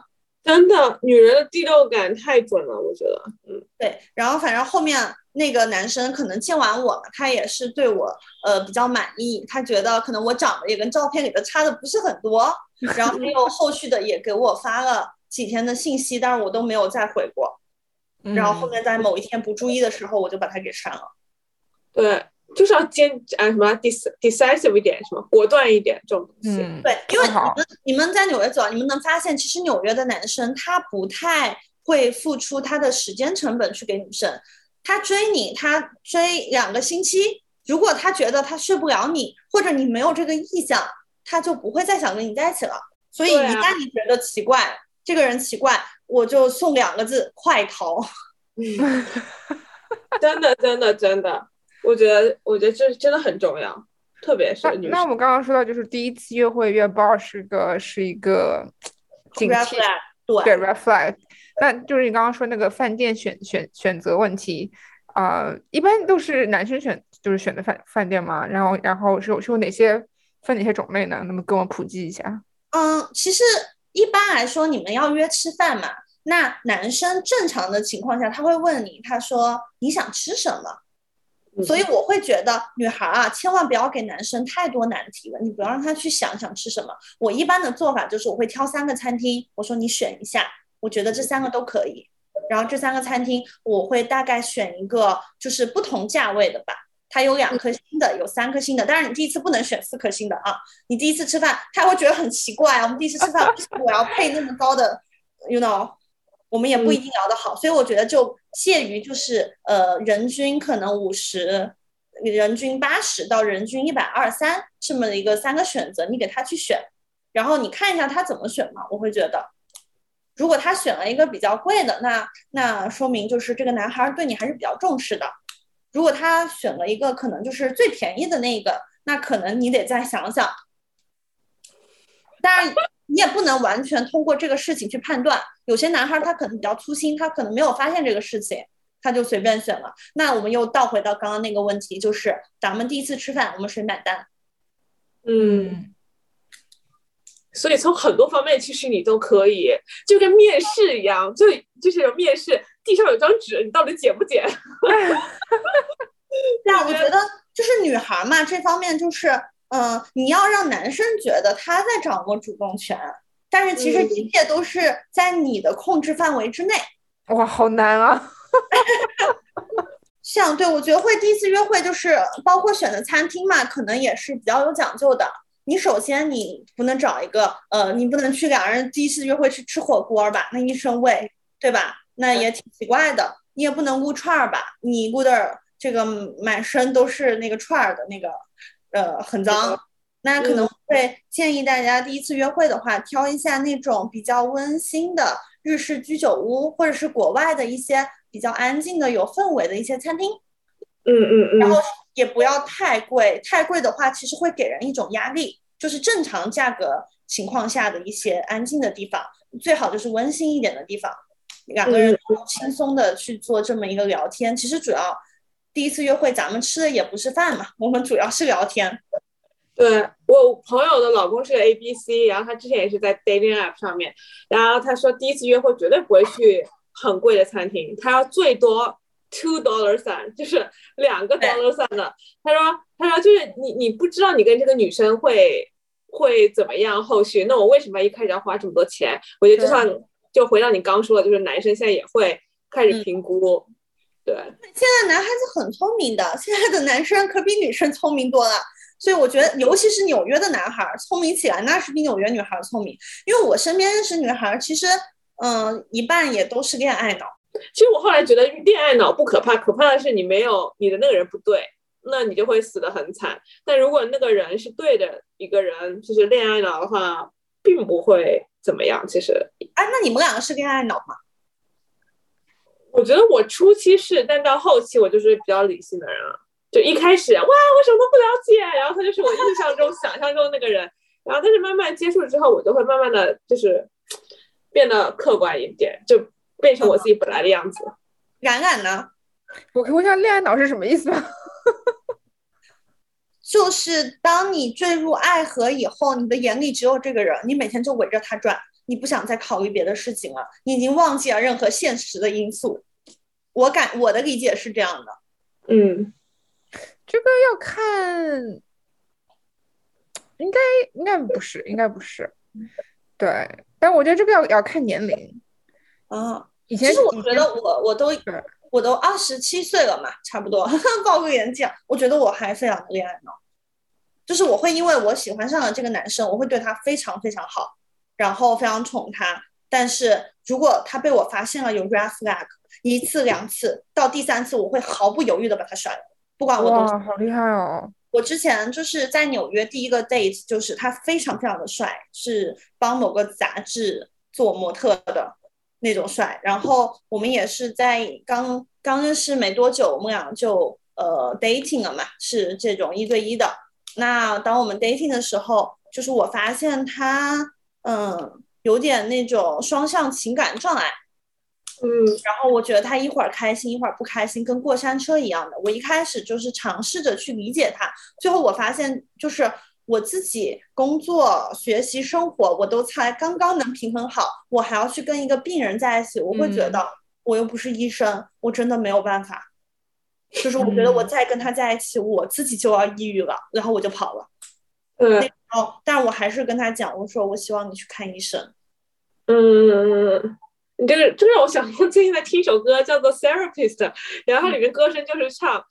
真的，女人的第六感太准了，我觉得，嗯，对。然后反正后面那个男生可能见完我，他也是对我呃比较满意，他觉得可能我长得也跟照片里的差的不是很多，然后没有后续的也给我发了几天的信息，但是我都没有再回过。然后后面在某一天不注意的时候，我就把他给删了。对。就是要坚啊什么 decisive 一点，什么果断一点这种东西。对，因为你们你们在纽约走，你们能发现，其实纽约的男生他不太会付出他的时间成本去给女生。他追你，他追两个星期，如果他觉得他睡不了你，或者你没有这个意向，他就不会再想跟你在一起了。所以一旦你觉得奇怪，这个人奇怪，我就送两个字：快逃。真的，真的，真的。我觉得，我觉得这真的很重要，特别是女生。那我们刚刚说到，就是第一次约会约包是个是一个警惕，对 red flag。那就是你刚刚说那个饭店选选选择问题，啊，一般都是男生选，就是选的饭饭店嘛。然后，然后是是有哪些分哪些种类呢？那么跟我普及一下。嗯，其实一般来说，你们要约吃饭嘛，那男生正常的情况下，他会问你，他说你想吃什么？所以我会觉得女孩啊，千万不要给男生太多难题了。你不要让他去想想吃什么。我一般的做法就是，我会挑三个餐厅，我说你选一下，我觉得这三个都可以。然后这三个餐厅，我会大概选一个就是不同价位的吧。它有两颗星的，有三颗星的。但是你第一次不能选四颗星的啊。你第一次吃饭，他会觉得很奇怪。我们第一次吃饭，我要配那么高的？You know？我们也不一定聊得好，所以我觉得就介于就是呃，人均可能五十，人均八十到人均一百二三这么的一个三个选择，你给他去选，然后你看一下他怎么选嘛。我会觉得，如果他选了一个比较贵的，那那说明就是这个男孩对你还是比较重视的。如果他选了一个可能就是最便宜的那个，那可能你得再想想。当然。你也不能完全通过这个事情去判断，有些男孩他可能比较粗心，他可能没有发现这个事情，他就随便选了。那我们又倒回到刚刚那个问题，就是咱们第一次吃饭，我们谁买单？嗯，所以从很多方面，其实你都可以，就跟面试一样，就就是有面试，地上有张纸，你到底捡不捡？对啊，我觉得就是女孩嘛，这方面就是。嗯，你要让男生觉得他在掌握主动权，但是其实一切都是在你的控制范围之内。哇，好难啊！像对我觉得会第一次约会就是包括选的餐厅嘛，可能也是比较有讲究的。你首先你不能找一个呃，你不能去两人第一次约会去吃火锅吧，那一身味，对吧？那也挺奇怪的。你也不能撸串儿吧，你撸的这个满身都是那个串儿的那个。呃，很脏，那可能会建议大家第一次约会的话，挑一下那种比较温馨的日式居酒屋，或者是国外的一些比较安静的、有氛围的一些餐厅。嗯嗯嗯。然后也不要太贵，太贵的话其实会给人一种压力。就是正常价格情况下的一些安静的地方，最好就是温馨一点的地方，两个人轻松的去做这么一个聊天。其实主要。第一次约会，咱们吃的也不是饭嘛，我们主要是聊天。对我朋友的老公是 A B C，然后他之前也是在 dating app 上面，然后他说第一次约会绝对不会去很贵的餐厅，他要最多 two dollar 三，就是两个 dollar 三的。他说他说就是你你不知道你跟这个女生会会怎么样后续，那我为什么一开始要花这么多钱？我觉得就像就回到你刚说的，就是男生现在也会开始评估。对，现在男孩子很聪明的，现在的男生可比女生聪明多了。所以我觉得，尤其是纽约的男孩，聪明起来那是比纽约女孩聪明。因为我身边认识女孩，其实，嗯，一半也都是恋爱脑。其实我后来觉得，恋爱脑不可怕，可怕的是你没有你的那个人不对，那你就会死得很惨。但如果那个人是对的一个人，就是恋爱脑的话，并不会怎么样。其实，哎，那你们两个是恋爱脑吗？我觉得我初期是，但到后期我就是比较理性的人了。就一开始，哇，我什么都不了解，然后他就是我印象中、想象中那个人。然后，但是慢慢接触之后，我就会慢慢的就是变得客观一点，就变成我自己本来的样子。冉冉呢？我可以问一下，恋爱脑是什么意思吗？就是当你坠入爱河以后，你的眼里只有这个人，你每天就围着他转。你不想再考虑别的事情了，你已经忘记了任何现实的因素。我感我的理解是这样的，嗯，这个要看，应该应该不是，应该不是，对，但我觉得这个要要看年龄。啊，以前其实我觉得我我都我都二十七岁了嘛，差不多 报个年纪，我觉得我还非常的恋爱脑，就是我会因为我喜欢上了这个男生，我会对他非常非常好。然后非常宠他，但是如果他被我发现了有 red flag，一次两次到第三次，我会毫不犹豫的把他甩了，不管我多少。好厉害哦！我之前就是在纽约第一个 date，就是他非常非常的帅，是帮某个杂志做模特的那种帅。然后我们也是在刚刚认识没多久，我们俩就呃 dating 了嘛，是这种一对一的。那当我们 dating 的时候，就是我发现他。嗯，有点那种双向情感障碍，嗯，然后我觉得他一会儿开心一会儿不开心，跟过山车一样的。我一开始就是尝试着去理解他，最后我发现就是我自己工作、学习、生活我都才刚刚能平衡好，我还要去跟一个病人在一起，我会觉得我又不是医生，我真的没有办法。就是我觉得我再跟他在一起，我自己就要抑郁了，然后我就跑了。嗯。哦，但我还是跟他讲，我说我希望你去看医生。嗯，你这个这让我想到最近在听一首歌，叫做《Therapist》，然后它里面歌声就是唱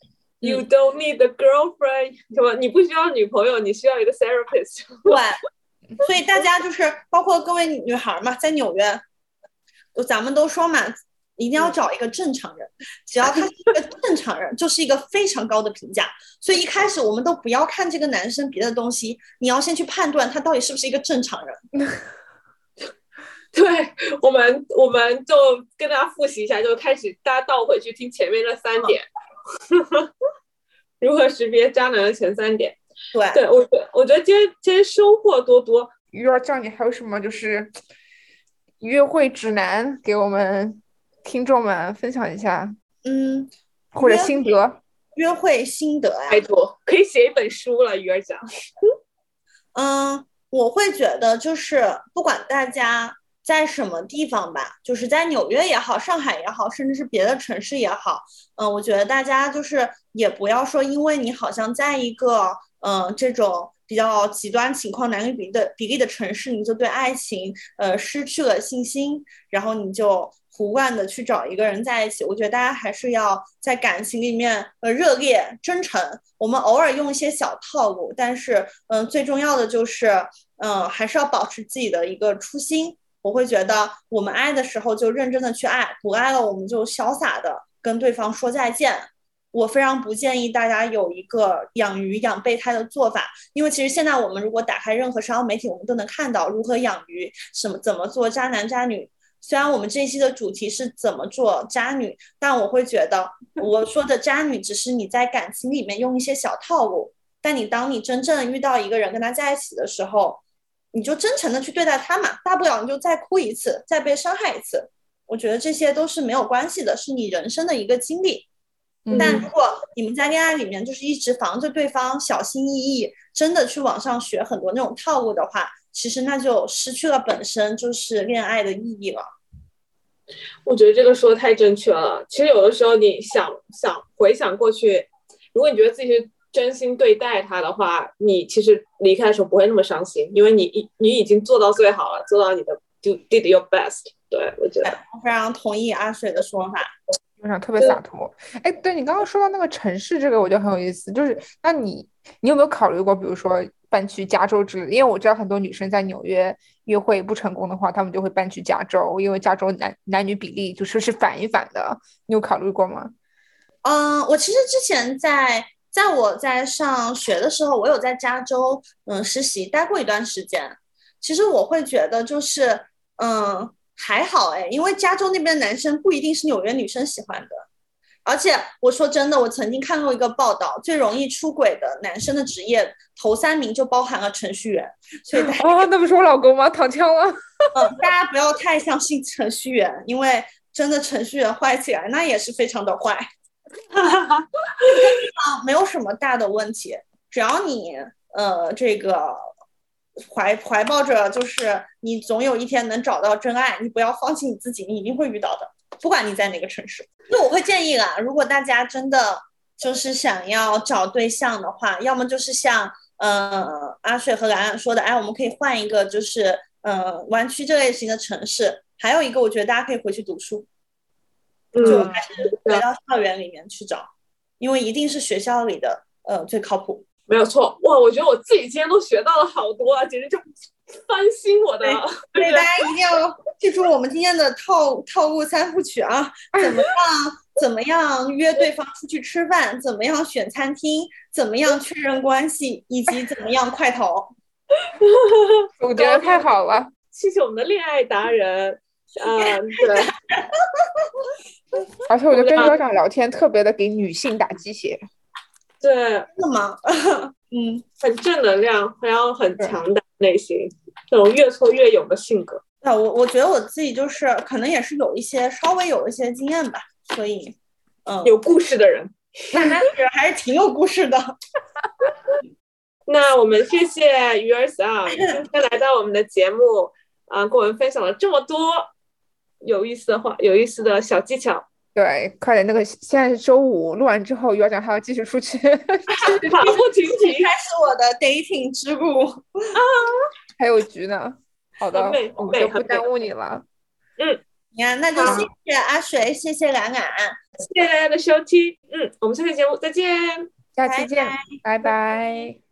“You don't need a girlfriend”，什么？你不需要女朋友，你需要一个 therapist。对，所以大家就是包括各位女孩嘛，在纽约，咱们都说嘛，一定要找一个正常人，只要他是一个正常人，就是一个非常高的评价。所以一开始我们都不要看这个男生别的东西，你要先去判断他到底是不是一个正常人。对我们，我们就跟大家复习一下，就开始大家倒回去听前面那三点，如何识别渣男的前三点。对，对我觉我觉得今天今天收获多多。鱼儿酱，你还有什么就是约会指南给我们听众们分享一下？嗯，或者心得？约会心得啊，太多，可以写一本书了。鱼儿酱，嗯，我会觉得就是不管大家。在什么地方吧，就是在纽约也好，上海也好，甚至是别的城市也好，嗯，我觉得大家就是也不要说，因为你好像在一个嗯这种比较极端情况男女比的比例的城市，你就对爱情呃失去了信心，然后你就胡乱的去找一个人在一起。我觉得大家还是要在感情里面呃热烈真诚，我们偶尔用一些小套路，但是嗯最重要的就是嗯还是要保持自己的一个初心。我会觉得，我们爱的时候就认真的去爱，不爱了我们就潇洒的跟对方说再见。我非常不建议大家有一个养鱼养备胎的做法，因为其实现在我们如果打开任何社交媒体，我们都能看到如何养鱼，什么怎么做渣男渣女。虽然我们这一期的主题是怎么做渣女，但我会觉得 我说的渣女只是你在感情里面用一些小套路，但你当你真正遇到一个人跟他在一起的时候。你就真诚的去对待他嘛，大不了你就再哭一次，再被伤害一次。我觉得这些都是没有关系的，是你人生的一个经历。但如果你们在恋爱里面就是一直防着对方，小心翼翼，真的去网上学很多那种套路的话，其实那就失去了本身就是恋爱的意义了。我觉得这个说的太正确了。其实有的时候你想想回想过去，如果你觉得自己是。真心对待他的话，你其实离开的时候不会那么伤心，因为你已你已经做到最好了，做到你的 do did your best。对我觉得我非常同意阿水的说法，非常特别洒脱。哎，对你刚刚说到那个城市，这个我觉得很有意思。就是那你你有没有考虑过，比如说搬去加州之类？因为我知道很多女生在纽约约会不成功的话，她们就会搬去加州，因为加州男男女比例就是是反一反的。你有考虑过吗？嗯，我其实之前在。在我在上学的时候，我有在加州嗯实习待过一段时间。其实我会觉得就是嗯还好哎，因为加州那边男生不一定是纽约女生喜欢的。而且我说真的，我曾经看过一个报道，最容易出轨的男生的职业头三名就包含了程序员。所以哦，那不是我老公吗？躺枪了。嗯，大家不要太相信程序员，因为真的程序员坏起来那也是非常的坏。哈哈哈，没有什么大的问题，只要你呃这个怀怀抱着就是你总有一天能找到真爱，你不要放弃你自己，你一定会遇到的，不管你在哪个城市。那我会建议啦，如果大家真的就是想要找对象的话，要么就是像呃阿水和兰兰说的，哎，我们可以换一个就是呃湾区这类型的城市，还有一个我觉得大家可以回去读书。就还是回到校园里面去找，因为一定是学校里的呃最靠谱。没有错，哇！我觉得我自己今天都学到了好多，啊，简直就翻新我的。所以 大家一定要记住我们今天的套套路三部曲啊！怎么样？怎么样约对方出去吃饭？怎么样选餐厅？怎么样确认关系？以及怎么样快逃？我觉得太好了，谢谢我们的恋爱达人。嗯，对。而且我觉得跟家长聊天特别的给女性打鸡血。对，真的吗？嗯，很正能量，然后很强大内心，这种越挫越勇的性格。啊，我我觉得我自己就是可能也是有一些稍微有一些经验吧，所以嗯，有故事的人，那那还是挺有故事的。那我们谢谢鱼儿嫂今天来到我们的节目啊，跟我们分享了这么多。有意思的话，有意思的小技巧。对，快点，那个现在是周五，录完之后，院长还要继续出去，马不停蹄，开始我的 dating 之路啊！还有局呢。好的，我们就不耽误你了。嗯，你看，那就谢谢阿水，谢谢冉冉，谢谢大家的收听。嗯，我们下期节目再见，下期见，拜拜。